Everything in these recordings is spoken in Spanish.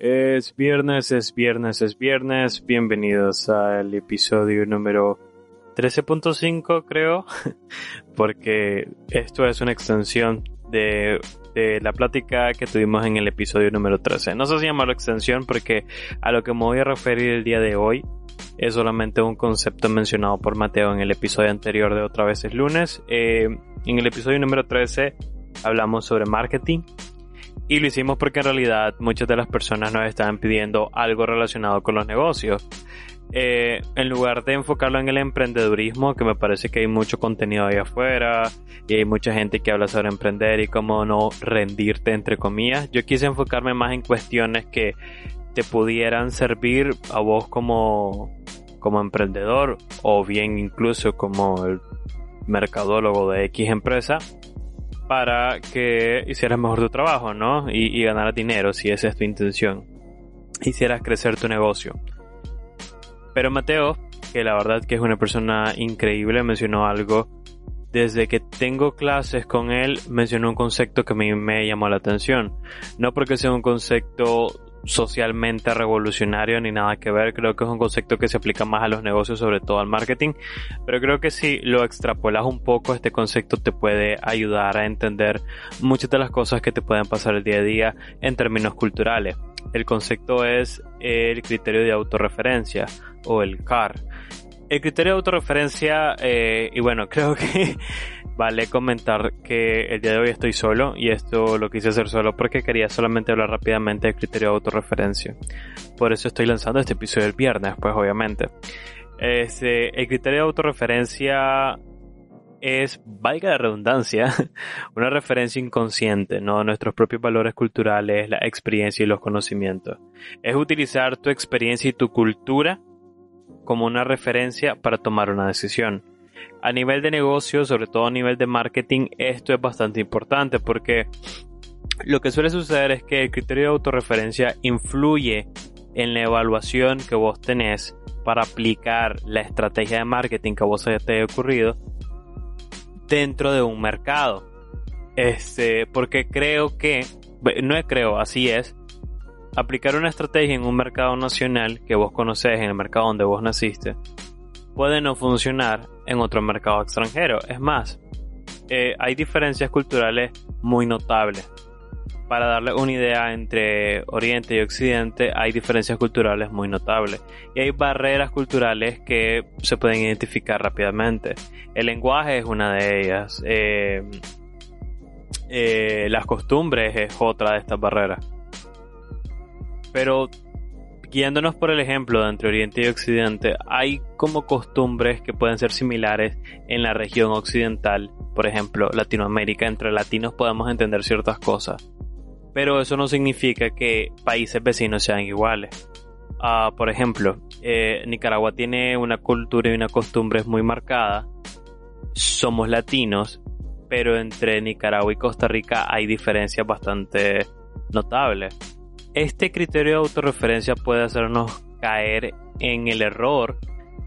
Es viernes, es viernes, es viernes. Bienvenidos al episodio número 13.5 creo, porque esto es una extensión de, de, la plática que tuvimos en el episodio número 13. No sé si llamarlo extensión porque a lo que me voy a referir el día de hoy es solamente un concepto mencionado por Mateo en el episodio anterior de Otra vez es lunes. Eh, en el episodio número 13 hablamos sobre marketing y lo hicimos porque en realidad muchas de las personas nos estaban pidiendo algo relacionado con los negocios. Eh, en lugar de enfocarlo en el emprendedurismo, que me parece que hay mucho contenido ahí afuera y hay mucha gente que habla sobre emprender y cómo no rendirte, entre comillas, yo quise enfocarme más en cuestiones que te pudieran servir a vos como, como emprendedor o bien incluso como el mercadólogo de X empresa para que hicieras mejor tu trabajo, ¿no? Y, y ganaras dinero, si esa es tu intención. Hicieras crecer tu negocio. Pero Mateo, que la verdad que es una persona increíble, mencionó algo. Desde que tengo clases con él, mencionó un concepto que a mí me llamó la atención. No porque sea un concepto socialmente revolucionario ni nada que ver. Creo que es un concepto que se aplica más a los negocios, sobre todo al marketing. Pero creo que si lo extrapolas un poco, este concepto te puede ayudar a entender muchas de las cosas que te pueden pasar el día a día en términos culturales. El concepto es el criterio de autorreferencia o el CAR. El criterio de autorreferencia, eh, y bueno, creo que vale comentar que el día de hoy estoy solo y esto lo quise hacer solo porque quería solamente hablar rápidamente del criterio de autorreferencia. Por eso estoy lanzando este episodio el viernes, pues obviamente. Este, el criterio de autorreferencia es, valga la redundancia, una referencia inconsciente, ¿no? Nuestros propios valores culturales, la experiencia y los conocimientos. Es utilizar tu experiencia y tu cultura como una referencia para tomar una decisión a nivel de negocio, sobre todo a nivel de marketing, esto es bastante importante porque lo que suele suceder es que el criterio de autorreferencia influye en la evaluación que vos tenés para aplicar la estrategia de marketing que a vos te haya ocurrido dentro de un mercado. Este, porque creo que, no creo, así es, aplicar una estrategia en un mercado nacional que vos conocés, en el mercado donde vos naciste, puede no funcionar en otro mercado extranjero. Es más, eh, hay diferencias culturales muy notables. Para darle una idea entre Oriente y Occidente, hay diferencias culturales muy notables. Y hay barreras culturales que se pueden identificar rápidamente. El lenguaje es una de ellas. Eh, eh, las costumbres es otra de estas barreras. Pero guiándonos por el ejemplo de entre Oriente y Occidente, hay como costumbres que pueden ser similares en la región occidental, por ejemplo, Latinoamérica, entre latinos podemos entender ciertas cosas, pero eso no significa que países vecinos sean iguales. Uh, por ejemplo, eh, Nicaragua tiene una cultura y una costumbre muy marcada, somos latinos, pero entre Nicaragua y Costa Rica hay diferencias bastante notables este criterio de autorreferencia puede hacernos caer en el error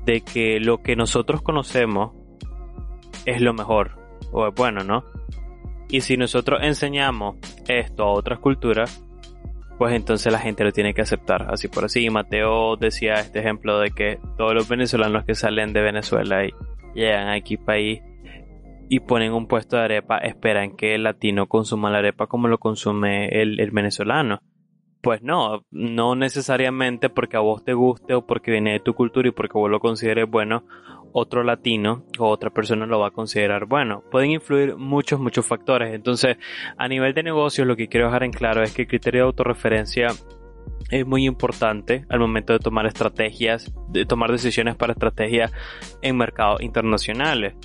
de que lo que nosotros conocemos es lo mejor o es bueno, ¿no? Y si nosotros enseñamos esto a otras culturas, pues entonces la gente lo tiene que aceptar, así por así. Mateo decía este ejemplo de que todos los venezolanos que salen de Venezuela y llegan aquí país y ponen un puesto de arepa, esperan que el latino consuma la arepa como lo consume el, el venezolano. Pues no, no necesariamente porque a vos te guste o porque viene de tu cultura y porque vos lo consideres bueno, otro latino o otra persona lo va a considerar bueno. Pueden influir muchos, muchos factores. Entonces, a nivel de negocios, lo que quiero dejar en claro es que el criterio de autorreferencia es muy importante al momento de tomar estrategias, de tomar decisiones para estrategias en mercados internacionales.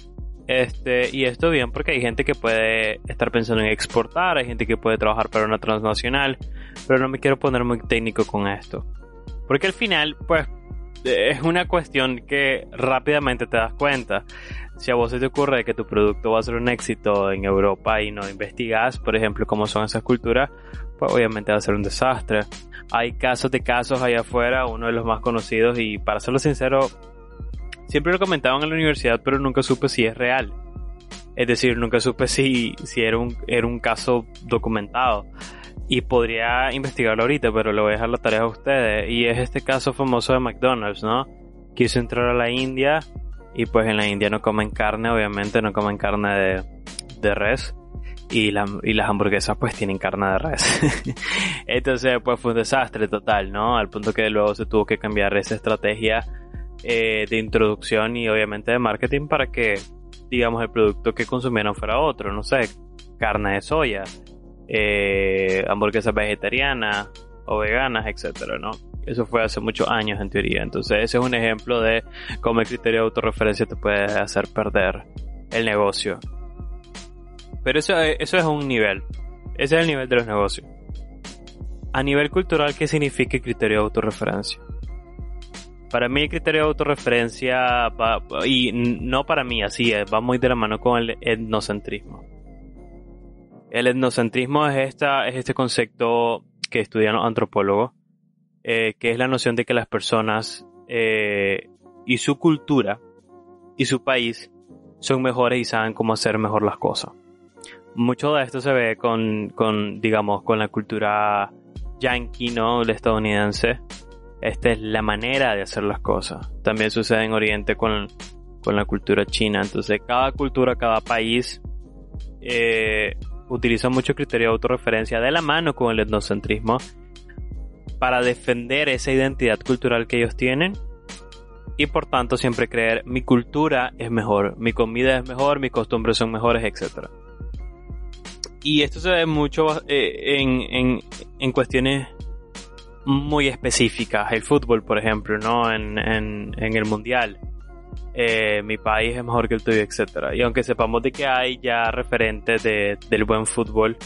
Este, y esto bien porque hay gente que puede estar pensando en exportar, hay gente que puede trabajar para una transnacional, pero no me quiero poner muy técnico con esto. Porque al final, pues, es una cuestión que rápidamente te das cuenta. Si a vos se te ocurre que tu producto va a ser un éxito en Europa y no investigas, por ejemplo, cómo son esas culturas, pues obviamente va a ser un desastre. Hay casos de casos allá afuera, uno de los más conocidos y para serlo sincero, siempre lo comentaban en la universidad, pero nunca supe si es real. Es decir, nunca supe si, si era, un, era un caso documentado y podría investigarlo ahorita, pero le voy a dejar la tarea a ustedes. Y es este caso famoso de McDonald's, ¿no? Quiso entrar a la India y pues en la India no comen carne, obviamente no comen carne de, de res. Y, la, y las hamburguesas pues tienen carne de res. Entonces pues fue un desastre total, ¿no? Al punto que luego se tuvo que cambiar esa estrategia eh, de introducción y obviamente de marketing para que digamos el producto que consumieran fuera otro, no sé, carne de soya eh, hamburguesas vegetarianas o veganas, etcétera, ¿no? Eso fue hace muchos años en teoría. Entonces, ese es un ejemplo de cómo el criterio de autorreferencia te puede hacer perder el negocio. Pero eso, eso es un nivel. Ese es el nivel de los negocios. A nivel cultural, ¿qué significa el criterio de autorreferencia? Para mí el criterio de autorreferencia va, y no para mí, así es, va muy de la mano con el etnocentrismo. El etnocentrismo es, esta, es este concepto que estudian los antropólogos, eh, que es la noción de que las personas eh, y su cultura y su país son mejores y saben cómo hacer mejor las cosas. Mucho de esto se ve con, con digamos, con la cultura yankee, ¿no? El estadounidense. Esta es la manera de hacer las cosas. También sucede en Oriente con, con la cultura china. Entonces, cada cultura, cada país eh, utilizan mucho criterio de autorreferencia de la mano con el etnocentrismo para defender esa identidad cultural que ellos tienen y por tanto siempre creer mi cultura es mejor, mi comida es mejor, mis costumbres son mejores, etc. Y esto se ve mucho eh, en, en, cuestiones muy específicas, el fútbol por ejemplo, ¿no? En, en, el mundial eh, mi país es mejor que el tuyo, etcétera. Y aunque sepamos de que hay ya referentes de, del buen fútbol,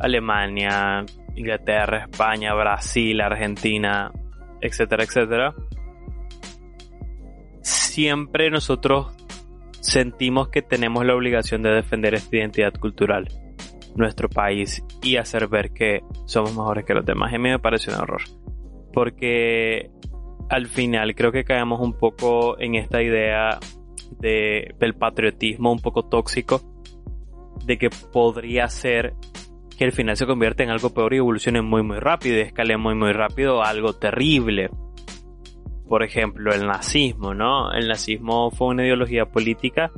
Alemania, Inglaterra, España, Brasil, Argentina, etcétera, etcétera, siempre nosotros sentimos que tenemos la obligación de defender esta identidad cultural, nuestro país, y hacer ver que somos mejores que los demás. Y a mí me parece un error. Porque al final creo que caemos un poco en esta idea de, del patriotismo un poco tóxico, de que podría ser que al final se convierta en algo peor y evolucione muy muy rápido y escale muy muy rápido a algo terrible. Por ejemplo, el nazismo, ¿no? El nazismo fue una ideología política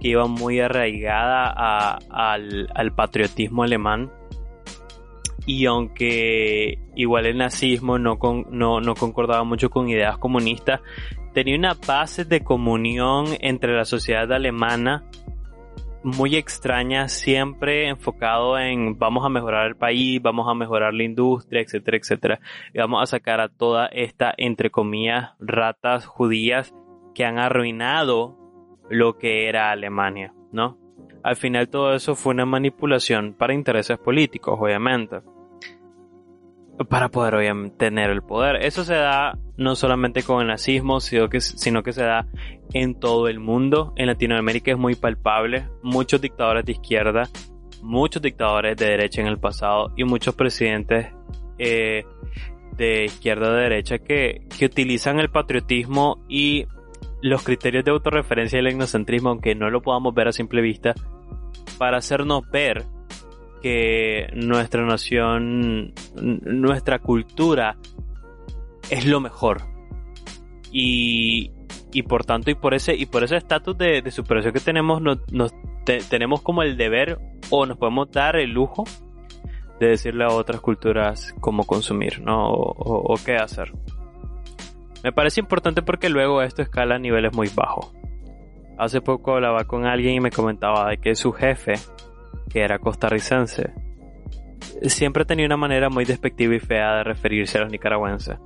que iba muy arraigada al, al patriotismo alemán y aunque igual el nazismo no, no, concordaba mucho con ideas comunistas, tenía una base de comunión entre la sociedad alemana muy extraña, siempre enfocado en vamos a mejorar el país, vamos a mejorar la industria, etcétera, etcétera. Y vamos a sacar a toda esta, entre comillas, ratas judías que han arruinado lo que era Alemania, ¿no? Al final todo eso fue una manipulación para intereses políticos, obviamente. Para poder obviamente, tener el poder. Eso se da no solamente con el nazismo, sino que, sino que se da en todo el mundo. En Latinoamérica es muy palpable. Muchos dictadores de izquierda, muchos dictadores de derecha en el pasado y muchos presidentes eh, de izquierda de derecha que, que utilizan el patriotismo y los criterios de autorreferencia y el etnocentrismo, aunque no lo podamos ver a simple vista, para hacernos ver que nuestra nación, nuestra cultura es lo mejor. Y, y por tanto, y por ese, y por ese estatus de, de, superación que tenemos, nos, tenemos como el deber o nos podemos dar el lujo de decirle a otras culturas cómo consumir, ¿no? O, o, qué hacer. Me parece importante porque luego esto escala a niveles muy bajos. Hace poco hablaba con alguien y me comentaba de que su jefe, que era costarricense, siempre tenía una manera muy despectiva y fea de referirse a los nicaragüenses.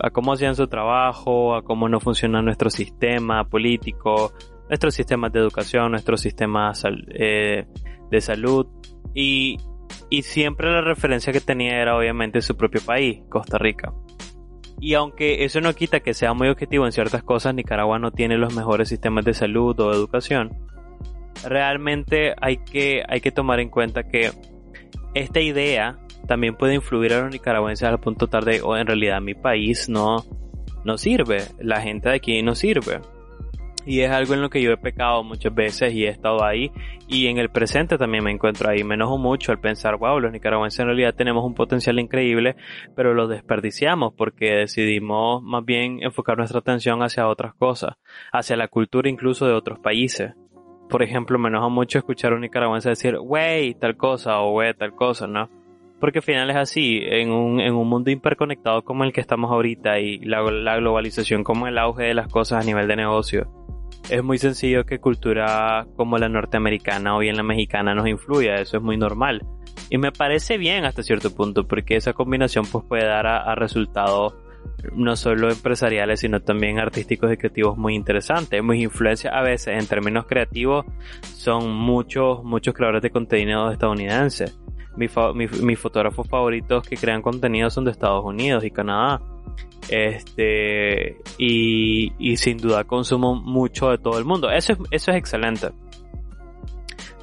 A cómo hacían su trabajo, a cómo no funciona nuestro sistema político, nuestros sistemas de educación, nuestros sistemas eh, de salud. Y, y siempre la referencia que tenía era obviamente su propio país, Costa Rica. Y aunque eso no quita que sea muy objetivo en ciertas cosas, Nicaragua no tiene los mejores sistemas de salud o educación. Realmente hay que, hay que tomar en cuenta que esta idea también puede influir a los nicaragüenses al punto tal de, oh, en realidad mi país no, no sirve, la gente de aquí no sirve. Y es algo en lo que yo he pecado muchas veces y he estado ahí. Y en el presente también me encuentro ahí. Me enojo mucho al pensar, wow, los nicaragüenses en realidad tenemos un potencial increíble, pero lo desperdiciamos porque decidimos más bien enfocar nuestra atención hacia otras cosas, hacia la cultura incluso de otros países. Por ejemplo, me enoja mucho escuchar a un nicaragüense decir, wey, tal cosa o wey, tal cosa, ¿no? Porque al final es así, en un, en un mundo hiperconectado como el que estamos ahorita y la, la globalización como el auge de las cosas a nivel de negocio, es muy sencillo que cultura como la norteamericana o bien la mexicana nos influya, eso es muy normal. Y me parece bien hasta cierto punto, porque esa combinación pues puede dar a, resultados no solo empresariales, sino también artísticos y creativos muy interesantes. Mis influencias a veces en términos creativos son muchos, muchos creadores de contenido estadounidenses. mis fotógrafos favoritos que crean contenido son de Estados Unidos y Canadá. Este, y, sin duda consumo mucho de todo el mundo. Eso es, eso es excelente.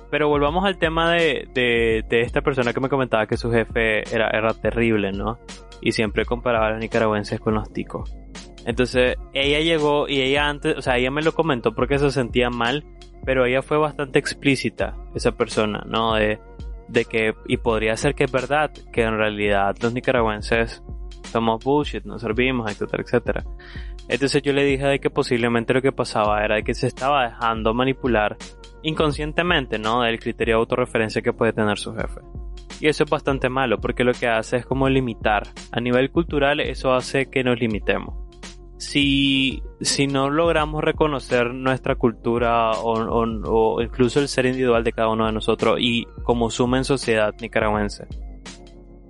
Pero volvamos al tema de, de, esta persona que me comentaba que su jefe era, era terrible, ¿no? Y siempre comparaba a los nicaragüenses con los ticos. Entonces, ella llegó y ella antes, o sea, ella me lo comentó porque se sentía mal, pero ella fue bastante explícita, esa persona, ¿no? De, de que, y podría ser que es verdad, que en realidad los nicaragüenses somos bullshit, no servimos, etcétera, etcétera. Entonces yo le dije de que posiblemente lo que pasaba era que se estaba dejando manipular inconscientemente, ¿no? Del criterio de autorreferencia que puede tener su jefe. Y eso es bastante malo porque lo que hace es como limitar. A nivel cultural eso hace que nos limitemos. Si, si no logramos reconocer nuestra cultura o, o incluso el ser individual de cada uno de nosotros y como suma en sociedad nicaragüense,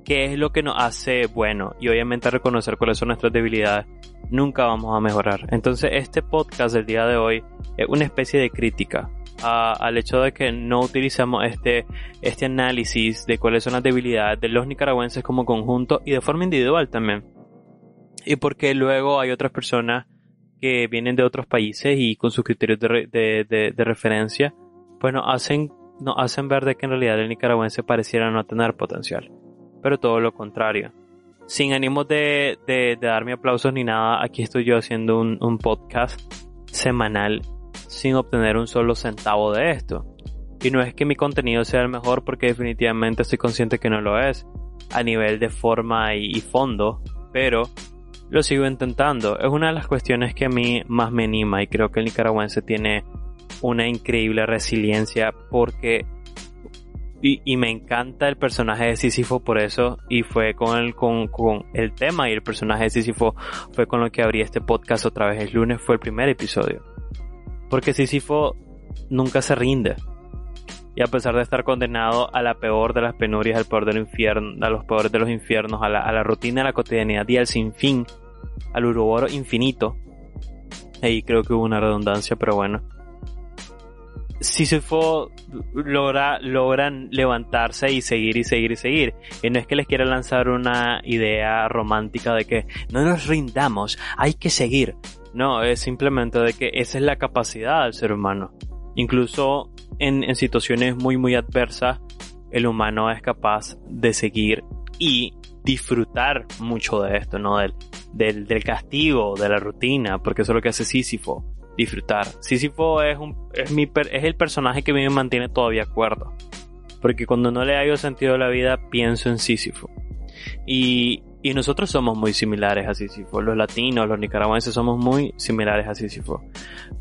qué es lo que nos hace bueno y obviamente reconocer cuáles son nuestras debilidades, nunca vamos a mejorar. Entonces este podcast del día de hoy es una especie de crítica al hecho de que no utilizamos este, este análisis de cuáles son las debilidades de los nicaragüenses como conjunto y de forma individual también. Y porque luego hay otras personas que vienen de otros países y con sus criterios de, de, referencia, pues hacen, nos hacen ver de que en realidad el nicaragüense pareciera no tener potencial pero todo lo contrario. Sin ánimos de, darme aplausos ni nada, aquí estoy yo haciendo un, un podcast semanal sin obtener un solo centavo de esto. Y no es que mi contenido sea el mejor porque definitivamente estoy consciente que no lo es a nivel de forma y, y, fondo, pero lo sigo intentando. Es una de las cuestiones que a mí más me anima y creo que el nicaragüense tiene una increíble resiliencia porque y, me encanta el personaje de Sísifo por eso. Y fue con el, con, con el tema y el personaje de Sísifo fue con lo que abrí este podcast otra vez el lunes. Fue el primer episodio. Porque Sísifo nunca se rinde. Y a pesar de estar condenado a la peor de las penurias, al peor del infierno, a los peores de los infiernos, a la, a la rutina, a la cotidianidad y al sinfín, al uroboro infinito. Ahí creo que hubo una redundancia, pero bueno Sísifo logra, logran levantarse y seguir y seguir y seguir. Y no es que les quiera lanzar una idea romántica de que no nos rindamos, hay que seguir. No, es simplemente de que esa es la capacidad del ser humano. Incluso en, situaciones muy muy adversas, el humano es capaz de seguir y disfrutar mucho de esto, ¿no? Del, del, del castigo, de la rutina, porque eso es lo que hace Sísifo disfrutar. Sísifo es, un, es, mi, es el personaje que me mantiene todavía cuerdo. Porque cuando no le hallo sentido a la vida, pienso en Sísifo. Y, y nosotros somos muy similares a Sísifo. Los latinos, los nicaragüenses somos muy similares a Sísifo.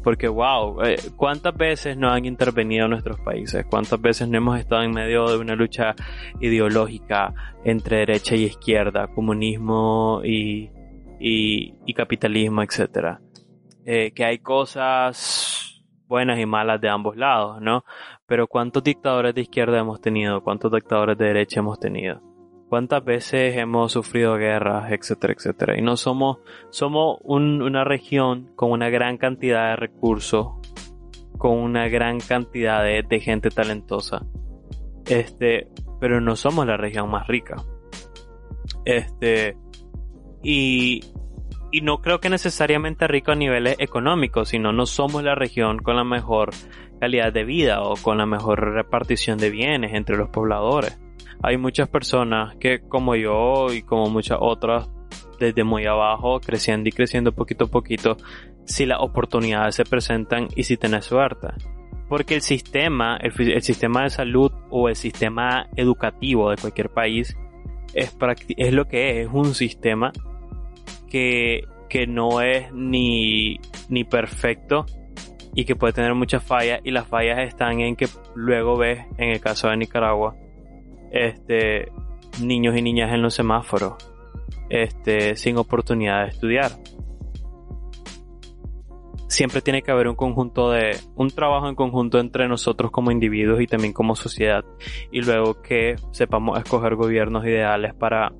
Porque, wow, eh, ¿cuántas veces no han intervenido nuestros países? ¿Cuántas veces no hemos estado en medio de una lucha ideológica entre derecha y izquierda, comunismo y, y, y capitalismo, etcétera? Eh, que hay cosas buenas y malas de ambos lados, ¿no? Pero ¿cuántos dictadores de izquierda hemos tenido? ¿Cuántos dictadores de derecha hemos tenido? cuántas veces hemos sufrido guerras, etcétera, etcétera. Y no somos, somos una región con una gran cantidad de recursos, con una gran cantidad de, gente talentosa. Este, pero no somos la región más rica. Este, y, y no creo que necesariamente rico a niveles económicos, sino no somos la región con la mejor calidad de vida o con la mejor repartición de bienes entre los pobladores. Hay muchas personas que como yo y como muchas otras desde muy abajo creciendo y creciendo poquito a poquito si las oportunidades se presentan y si tenés suerte. Porque el sistema el, sistema de salud o el sistema educativo de cualquier país es, es lo que es es un sistema que, que no es ni, ni perfecto y que puede tener muchas fallas y las fallas están en que luego ves en el caso de Nicaragua este, niños y niñas en los semáforos, este, sin oportunidad de estudiar. Siempre tiene que haber un conjunto de, un trabajo en conjunto entre nosotros como individuos y también como sociedad. Y luego que sepamos escoger gobiernos ideales para,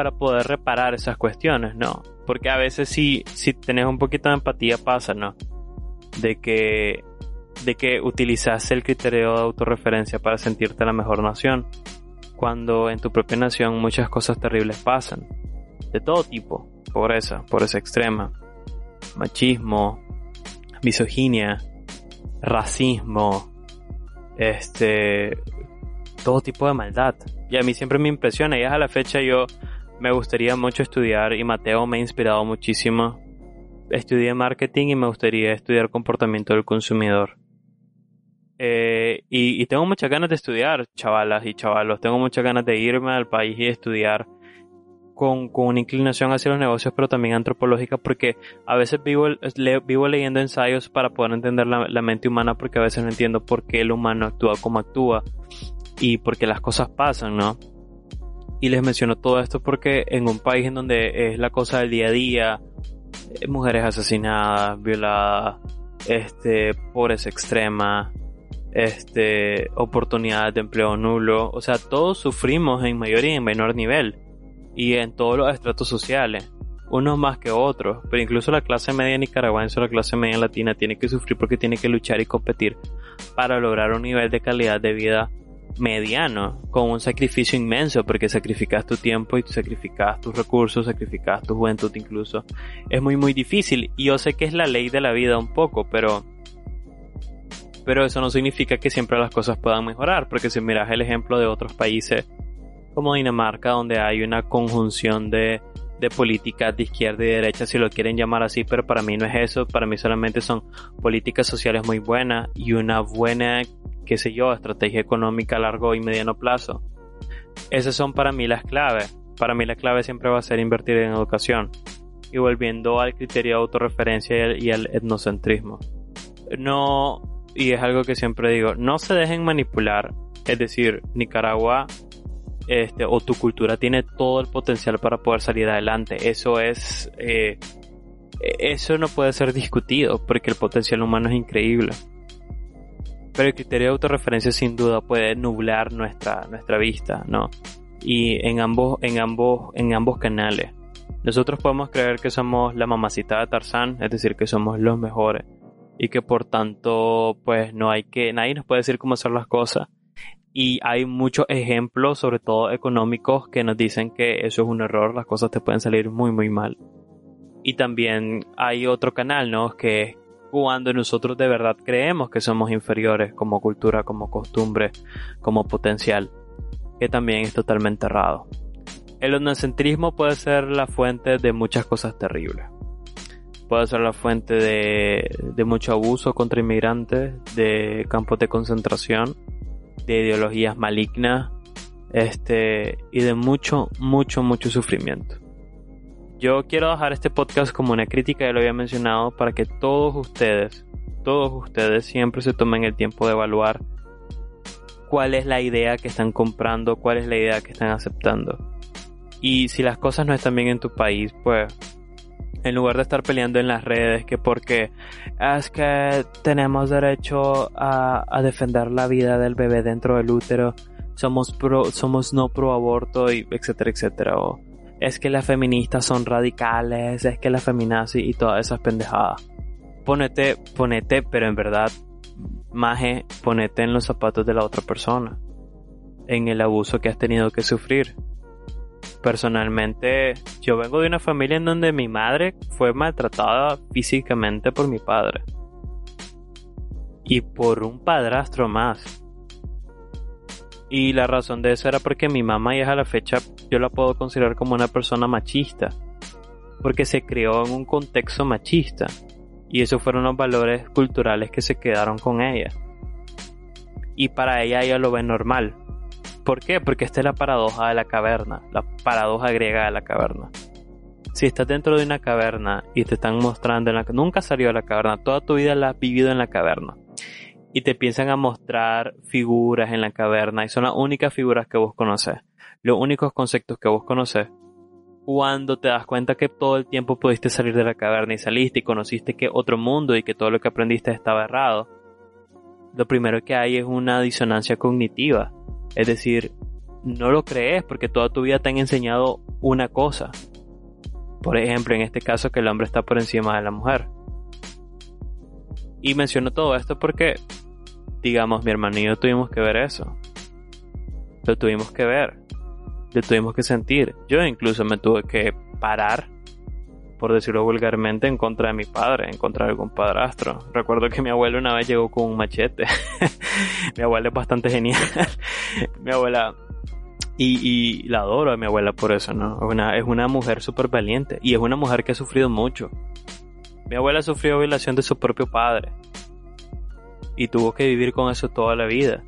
para poder reparar esas cuestiones, ¿no? Porque a veces si, si tenés un poquito de empatía pasa, ¿no? De que de que utilizas el criterio de autorreferencia para sentirte la mejor nación, cuando en tu propia nación muchas cosas terribles pasan, de todo tipo, pobreza, pobreza extrema, machismo, misoginia, racismo, este, todo tipo de maldad. Y a mí siempre me impresiona y a la fecha yo me gustaría mucho estudiar y Mateo me ha inspirado muchísimo. Estudié marketing y me gustaría estudiar comportamiento del consumidor. Eh, y, tengo muchas ganas de estudiar, chavalas y chavalos. Tengo muchas ganas de irme al país y estudiar con, con una inclinación hacia los negocios, pero también antropológica, porque a veces vivo, vivo leyendo ensayos para poder entender la, la, mente humana, porque a veces no entiendo por qué el humano actúa como actúa y por qué las cosas pasan, ¿no? Y les menciono todo esto porque en un país en donde es la cosa del día a día, eh, mujeres asesinadas, violadas, este, pobreza extrema, este, oportunidades de empleo nulo, o sea, todos sufrimos en mayor y en menor nivel y en todos los estratos sociales, unos más que otros, pero incluso la clase media nicaragüense o la clase media latina tiene que sufrir porque tiene que luchar y competir para lograr un nivel de calidad de vida mediano, con un sacrificio inmenso, porque sacrificas tu tiempo y sacrificas tus recursos, sacrificas tu juventud incluso. Es muy muy difícil y yo sé que es la ley de la vida un poco, pero pero eso no significa que siempre las cosas puedan mejorar, porque si miras el ejemplo de otros países como Dinamarca, donde hay una conjunción de, de políticas de izquierda y derecha, si lo quieren llamar así, pero para mí no es eso, para mí solamente son políticas sociales muy buenas y una buena, qué sé yo, estrategia económica a largo y mediano plazo. Esas son para mí las claves. Para mí la clave siempre va a ser invertir en educación. Y volviendo al criterio de autorreferencia y al etnocentrismo. No, y es algo que siempre digo, no se dejen manipular. Es decir, Nicaragua este, o tu cultura tiene todo el potencial para poder salir adelante. Eso es... Eh, eso no puede ser discutido porque el potencial humano es increíble. Pero el criterio de autorreferencia sin duda puede nublar nuestra, nuestra vista, ¿no? Y en ambos, en ambos, en ambos canales. Nosotros podemos creer que somos la mamacita de Tarzán, es decir, que somos los mejores y que por tanto pues no hay que, nadie nos puede decir cómo hacer las cosas. Y hay muchos ejemplos, sobre todo económicos, que nos dicen que eso es un error, las cosas te pueden salir muy muy mal. Y también hay otro canal, ¿no? Que es cuando nosotros de verdad creemos que somos inferiores como cultura, como costumbre, como potencial, que también es totalmente errado. El etnocentrismo puede ser la fuente de muchas cosas terribles puede ser la fuente de, mucho abuso contra inmigrantes, de campos de concentración, de ideologías malignas, este, y de mucho, mucho, mucho sufrimiento. Yo quiero dejar este podcast como una crítica, ya lo había mencionado, para que todos ustedes, todos ustedes siempre se tomen el tiempo de evaluar cuál es la idea que están comprando, cuál es la idea que están aceptando. Y si las cosas no están bien en tu país, pues en lugar de estar peleando en las redes que porque es que tenemos derecho a, defender la vida del bebé dentro del útero, somos pro, somos no pro aborto y etcétera, etcétera. O es que las feministas son radicales, es que las feminazis y todas esas pendejadas. Ponete, ponete, pero en verdad Maje, ponete en los zapatos de la otra persona, en el abuso que has tenido que sufrir. Personalmente, yo vengo de una familia en donde mi madre fue maltratada físicamente por mi padre. Y por un padrastro más. Y la razón de eso era porque mi mamá y es a la fecha yo la puedo considerar como una persona machista. Porque se crió en un contexto machista y esos fueron los valores culturales que se quedaron con ella. Y para ella ella lo ve normal. ¿Por qué? Porque esta es la paradoja de la caverna, la paradoja griega de la caverna. Si estás dentro de una caverna y te están mostrando en la nunca salió de la caverna, toda tu vida la has vivido en la caverna. Y te piensan a mostrar figuras en la caverna y son las únicas figuras que vos conoces, los únicos conceptos que vos conoces cuando te das cuenta que todo el tiempo pudiste salir de la caverna y saliste y conociste que otro mundo y que todo lo que aprendiste estaba errado, lo primero que hay es una disonancia cognitiva. Es decir, no lo crees porque toda tu vida te han enseñado una cosa. Por ejemplo, en este caso que el hombre está por encima de la mujer. Y menciono todo esto porque, digamos, mi hermano y yo tuvimos que ver eso. Lo tuvimos que ver le tuvimos que sentir. Yo incluso me tuve que parar, por decirlo vulgarmente, en contra de mi padre, en contra de algún padrastro. Recuerdo que mi abuelo una vez llegó con un machete. mi abuela es bastante genial. mi abuela... Y, la adoro a mi abuela por eso, ¿no? Es una, es una mujer súper valiente y es una mujer que ha sufrido mucho. Mi abuela sufrió violación de su propio padre y tuvo que vivir con eso toda la vida.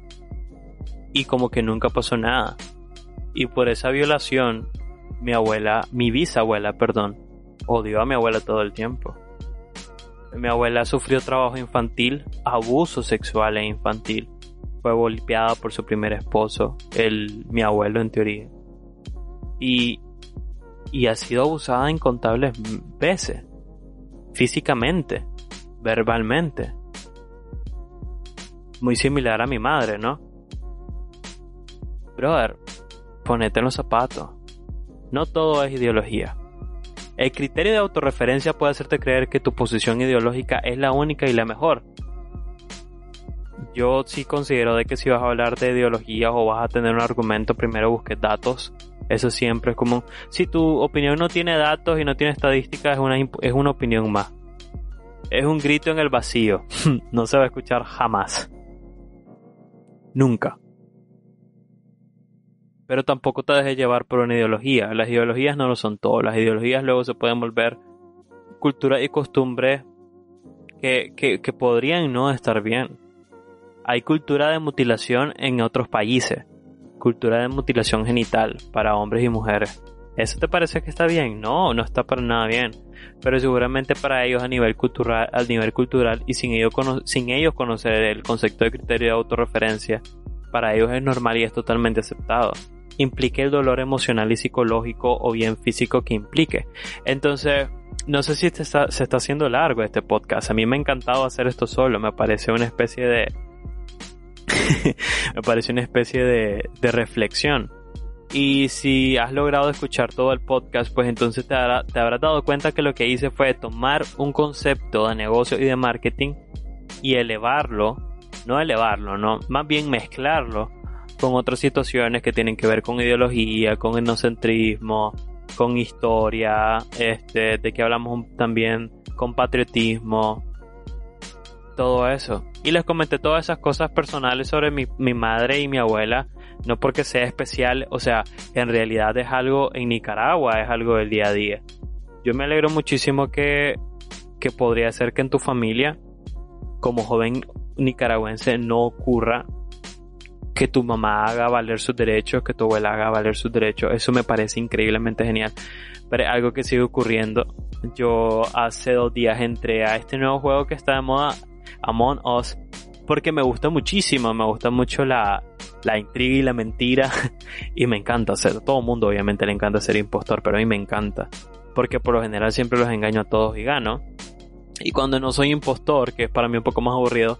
Y como que nunca pasó nada. Y por esa violación, mi abuela, mi bisabuela, perdón, odió a mi abuela todo el tiempo. Mi abuela sufrió trabajo infantil, abuso sexual e infantil. Fue golpeada por su primer esposo, el, mi abuelo en teoría. Y, y ha sido abusada incontables veces. Físicamente, verbalmente. Muy similar a mi madre, ¿no? Brother, ponete en los zapatos. No todo es ideología. El criterio de autorreferencia puede hacerte creer que tu posición ideológica es la única y la mejor. Yo sí considero de que si vas a hablar de ideologías o vas a tener un argumento, primero busques datos. Eso siempre es como, si tu opinión no tiene datos y no tiene estadísticas, es una, es una opinión más. Es un grito en el vacío. no se va a escuchar jamás. Nunca pero tampoco te dejes llevar por una ideología. Las ideologías no lo son todo. Las ideologías luego se pueden volver cultura y costumbre que, que, podrían no estar bien. Hay cultura de mutilación en otros países. Cultura de mutilación genital para hombres y mujeres. ¿Eso te parece que está bien? No, no está para nada bien. Pero seguramente para ellos a nivel cultural, al nivel cultural y sin ellos, sin ellos conocer el concepto de criterio de autorreferencia, para ellos es normal y es totalmente aceptado implique el dolor emocional y psicológico o bien físico que implique. Entonces, no sé si este se está haciendo largo este podcast. A mí me ha encantado hacer esto solo. Me parece una especie de... me parece una especie de, de reflexión. Y si has logrado escuchar todo el podcast, pues entonces te, te habrás dado cuenta que lo que hice fue tomar un concepto de negocio y de marketing y elevarlo, no elevarlo, no, más bien mezclarlo con otras situaciones que tienen que ver con ideología, con etnocentrismo, con historia, este, de que hablamos también con patriotismo, todo eso. Y les comenté todas esas cosas personales sobre mi, mi madre y mi abuela, no porque sea especial, o sea, en realidad es algo en Nicaragua, es algo del día a día. Yo me alegro muchísimo que, que podría ser que en tu familia, como joven nicaragüense, no ocurra que tu mamá haga valer sus derechos, que tu abuela haga valer sus derechos. Eso me parece increíblemente genial. Pero algo que sigue ocurriendo. Yo hace dos días entré a este nuevo juego que está de moda, Among Us, porque me gusta muchísimo, me gusta mucho la, la intriga y la mentira y me encanta ser, todo el mundo obviamente le encanta ser impostor, pero a mí me encanta, porque por lo general siempre los engaño a todos y gano. Y cuando no soy impostor, que es para mí un poco más aburrido,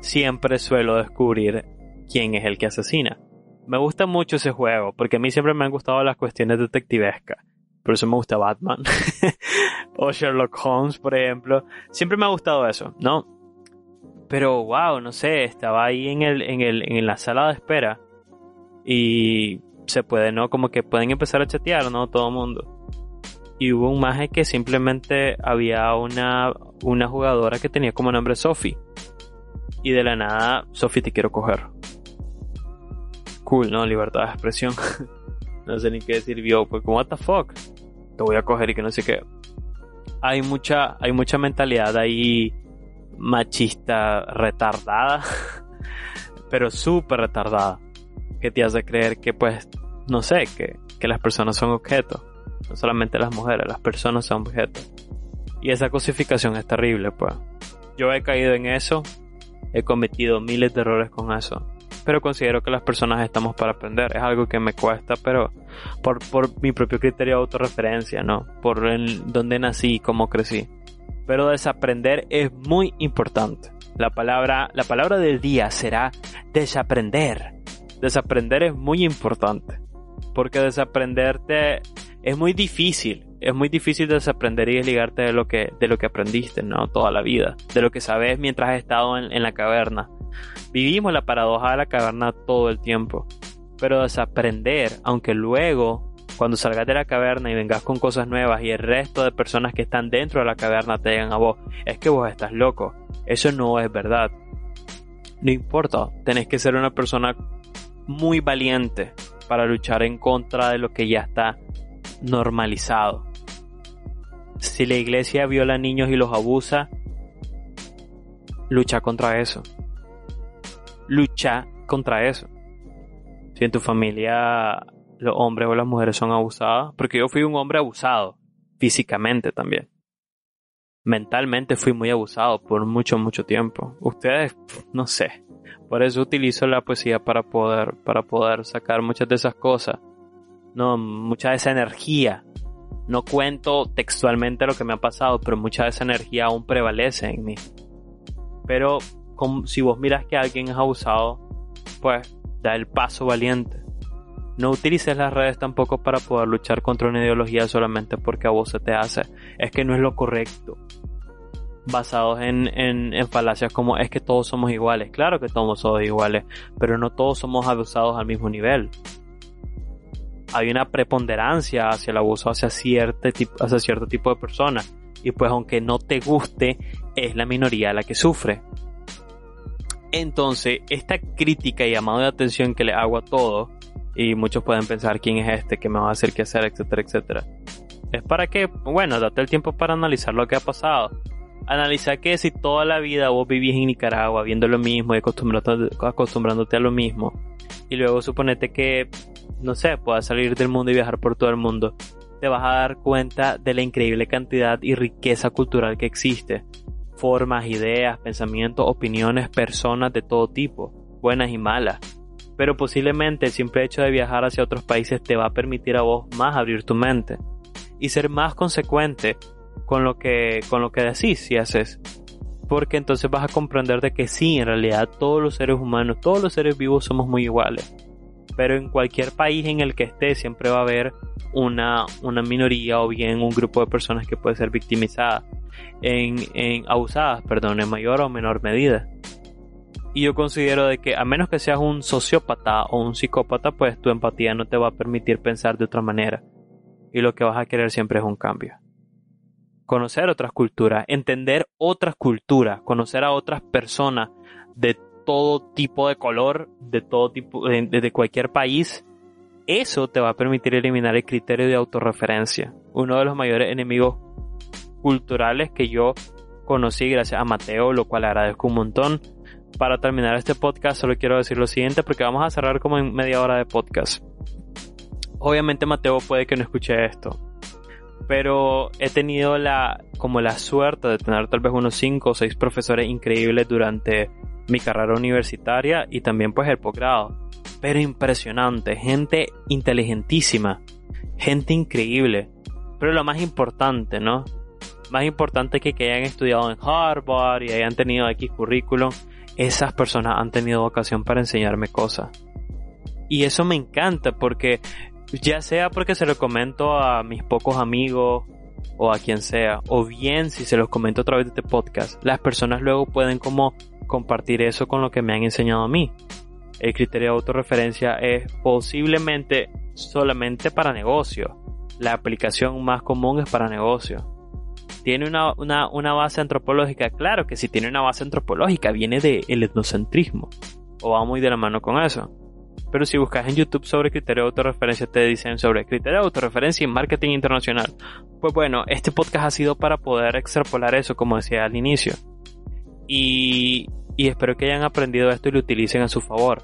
siempre suelo descubrir quién es el que asesina. Me gusta mucho ese juego, porque a mí siempre me han gustado las cuestiones detectivescas. Por eso me gusta Batman. o Sherlock Holmes, por ejemplo. Siempre me ha gustado eso, ¿no? Pero wow, no sé, estaba ahí en, el, en, el, en la sala de espera. Y se puede, ¿no? Como que pueden empezar a chatear, ¿no? Todo el mundo. Y hubo un maje que simplemente había una, una jugadora que tenía como nombre Sophie. Y de la nada, Sophie te quiero coger. Cool, ¿no? Libertad de expresión. no sé ni qué decir yo, pues como what the fuck. Te voy a coger y que no sé qué. Hay mucha, hay mucha mentalidad ahí machista retardada, pero súper retardada, que te hace creer que pues, no sé, que, que las personas son objetos, no solamente las mujeres, las personas son objetos. Y esa cosificación es terrible, pues. Yo he caído en eso, he cometido miles de errores con eso, pero considero que las personas estamos para aprender. Es algo que me cuesta, pero por, por mi propio criterio de autorreferencia, ¿no? Por el, donde nací y cómo crecí pero desaprender es muy importante. La palabra, la palabra del día será desaprender. Desaprender es muy importante, porque desaprenderte es muy difícil. Es muy difícil desaprender y desligarte de lo que, de lo que aprendiste, ¿no? Toda la vida. De lo que sabes mientras has estado en, en la caverna. Vivimos la paradoja de la caverna todo el tiempo. Pero desaprender, aunque luego cuando salgas de la caverna y vengas con cosas nuevas y el resto de personas que están dentro de la caverna te digan a vos, es que vos estás loco. Eso no es verdad. No importa, tenés que ser una persona muy valiente para luchar en contra de lo que ya está normalizado. Si la iglesia viola a niños y los abusa, lucha contra eso. Lucha contra eso. Si en tu familia los hombres o las mujeres son abusadas, porque yo fui un hombre abusado, físicamente también. Mentalmente fui muy abusado por mucho, mucho tiempo. Ustedes, no sé. Por eso utilizo la poesía para poder, para poder sacar muchas de esas cosas. No, mucha de esa energía. No cuento textualmente lo que me ha pasado, pero mucha de esa energía aún prevalece en mí. Pero si vos miras que alguien es abusado, pues da el paso valiente no utilices las redes tampoco para poder luchar contra una ideología solamente porque a vos se te hace. Es que no es lo correcto. Basados en, en, falacias como es que todos somos iguales. Claro que todos somos iguales, pero no todos somos abusados al mismo nivel. Hay una preponderancia hacia el abuso hacia cierto, tipo, hacia cierto tipo de personas. Y pues aunque no te guste, es la minoría la que sufre. Entonces, esta crítica y llamado de atención que le hago a todos y muchos pueden pensar quién es este, qué me va a hacer, qué hacer, etcétera, etcétera. Es para que, bueno, date el tiempo para analizar lo que ha pasado. Analizar que si toda la vida vos vivís en Nicaragua viendo lo mismo y acostumbrándote, a lo mismo, y luego suponete que, no sé, puedas salir del mundo y viajar por todo el mundo, te vas a dar cuenta de la increíble cantidad y riqueza cultural que existe. Formas, ideas, pensamientos, opiniones, personas de todo tipo, buenas y malas pero posiblemente el simple hecho de viajar hacia otros países te va a permitir a vos más abrir tu mente y ser más consecuente con lo que, con lo que decís y haces. Porque entonces vas a comprender de que sí, en realidad todos los seres humanos, todos los seres vivos somos muy iguales. Pero en cualquier país en el que estés siempre va a haber una, una minoría o bien un grupo de personas que puede ser victimizada, en, abusadas, perdón, en mayor o menor medida. Y yo considero de que a menos que seas un sociópata o un psicópata, pues tu empatía no te va a permitir pensar de otra manera. Y lo que vas a querer siempre es un cambio. Conocer otras culturas, entender otras culturas, conocer a otras personas de todo tipo de color, de todo tipo, de, cualquier país, eso te va a permitir eliminar el criterio de autorreferencia. Uno de los mayores enemigos culturales que yo conocí gracias a Mateo, lo cual agradezco un montón, para terminar este podcast solo quiero decir lo siguiente porque vamos a cerrar como en media hora de podcast. Obviamente Mateo puede que no escuche esto, pero he tenido la como la suerte de tener tal vez unos 5 o 6 profesores increíbles durante mi carrera universitaria y también pues el posgrado. Pero impresionante, gente inteligentísima, gente increíble. Pero lo más importante, ¿no? Más importante que que hayan estudiado en Harvard y hayan tenido X currículum, esas personas han tenido vocación para enseñarme cosas. Y eso me encanta porque ya sea porque se lo comento a mis pocos amigos o a quien sea, o bien si se los comento a través de este podcast, las personas luego pueden como compartir eso con lo que me han enseñado a mí. El criterio de autorreferencia es posiblemente solamente para negocio. La aplicación más común es para negocio. ¿Tiene una, una, base antropológica? Claro que si tiene una base antropológica, viene del etnocentrismo. O va muy de la mano con eso. Pero si buscas en YouTube sobre criterio de autorreferencia, te dicen sobre criterio de autorreferencia y marketing internacional. Pues bueno, este podcast ha sido para poder extrapolar eso, como decía al inicio. Y, y espero que hayan aprendido esto y lo utilicen a su favor.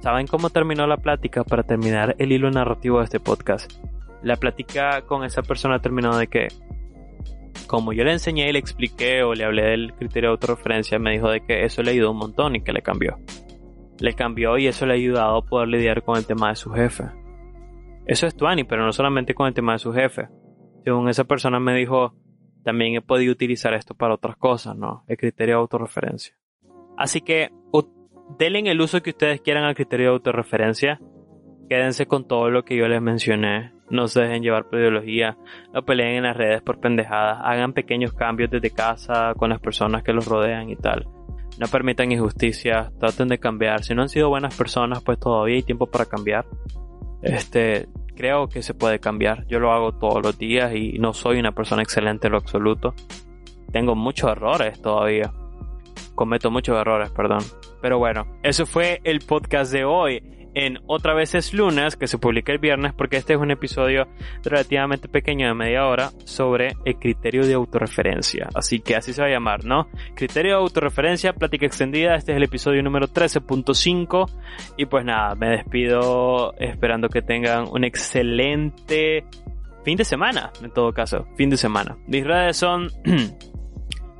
¿Saben cómo terminó la plática para terminar el hilo narrativo de este podcast? La plática con esa persona terminó de que como yo le enseñé y le expliqué o le hablé del criterio de autorreferencia, me dijo de que eso le ayudó un montón y que le cambió. Le cambió y eso le ha ayudado a poder lidiar con el tema de su jefe. Eso es Tuani, pero no solamente con el tema de su jefe. Según esa persona me dijo, también he podido utilizar esto para otras cosas, ¿no? El criterio de autorreferencia. Así que denle el uso que ustedes quieran al criterio de autorreferencia. Quédense con todo lo que yo les mencioné no se dejen llevar por ideología, no peleen en las redes por pendejadas, hagan pequeños cambios desde casa con las personas que los rodean y tal. No permitan injusticias, traten de cambiar. Si no han sido buenas personas, pues todavía hay tiempo para cambiar. Este, creo que se puede cambiar. Yo lo hago todos los días y no soy una persona excelente en lo absoluto. Tengo muchos errores todavía. Cometo muchos errores, perdón. Pero bueno, eso fue el podcast de hoy en Otra vez es lunes, que se publica el viernes, porque este es un episodio relativamente pequeño de media hora sobre el criterio de autorreferencia. Así que así se va a llamar, ¿no? Criterio de autorreferencia, plática extendida. Este es el episodio número 13.5. Y pues nada, me despido esperando que tengan un excelente fin de semana, en todo caso, fin de semana. Mis redes son...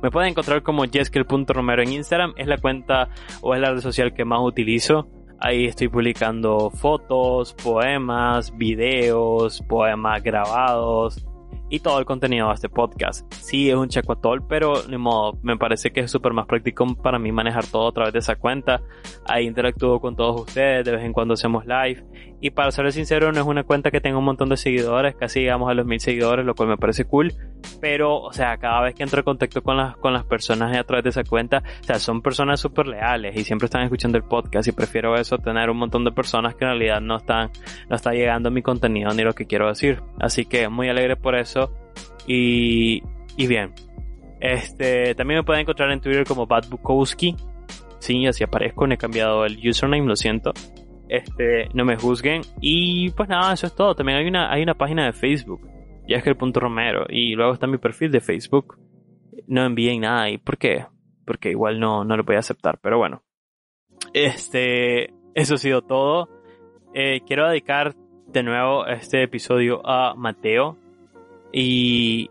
Me pueden encontrar como jeskel.romero en Instagram, es la cuenta o es la red social que más utilizo. Ahí estoy publicando fotos, poemas, videos, poemas grabados, y todo el contenido de este podcast. Sí, es un chacuatol, pero ni modo, me parece que es súper más práctico para mí manejar todo a través de esa cuenta. Ahí interactúo con todos ustedes, de vez en cuando hacemos live. Y para ser sincero, no es una cuenta que tenga un montón de seguidores, casi llegamos a los mil seguidores, lo cual me parece cool. Pero, o sea, cada vez que entro en contacto con las, con las personas a través de esa cuenta, o sea, son personas súper leales y siempre están escuchando el podcast y prefiero eso, tener un montón de personas que en realidad no están, no está llegando mi contenido ni lo que quiero decir. Así que muy alegre por eso y, y bien. Este, también me pueden encontrar en Twitter como Bad Bukowski. Sí, así aparezco, no he cambiado el username, lo siento. Este, no me juzguen. Y pues nada, eso es todo. También hay una, hay una página de Facebook. Ya es que el punto Romero. Y luego está mi perfil de Facebook. No envíen nada ahí. ¿Por qué? Porque igual no, no lo voy a aceptar. Pero bueno. Este, eso ha sido todo. Eh, quiero dedicar de nuevo este episodio a Mateo, y,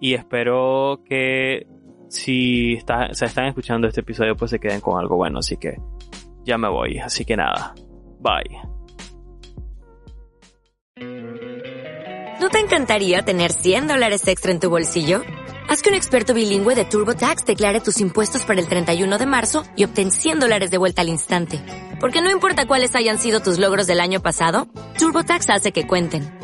y espero que si está, se están escuchando este episodio, pues se queden con algo bueno. Así que ya me voy. Así que nada. Bye. ¿No te encantaría tener 100 dólares extra en tu bolsillo? Haz que un experto bilingüe de TurboTax declare tus impuestos para el 31 de marzo y obtén 100 dólares de vuelta al instante. Porque no importa cuáles hayan sido tus logros del año pasado, TurboTax hace que cuenten.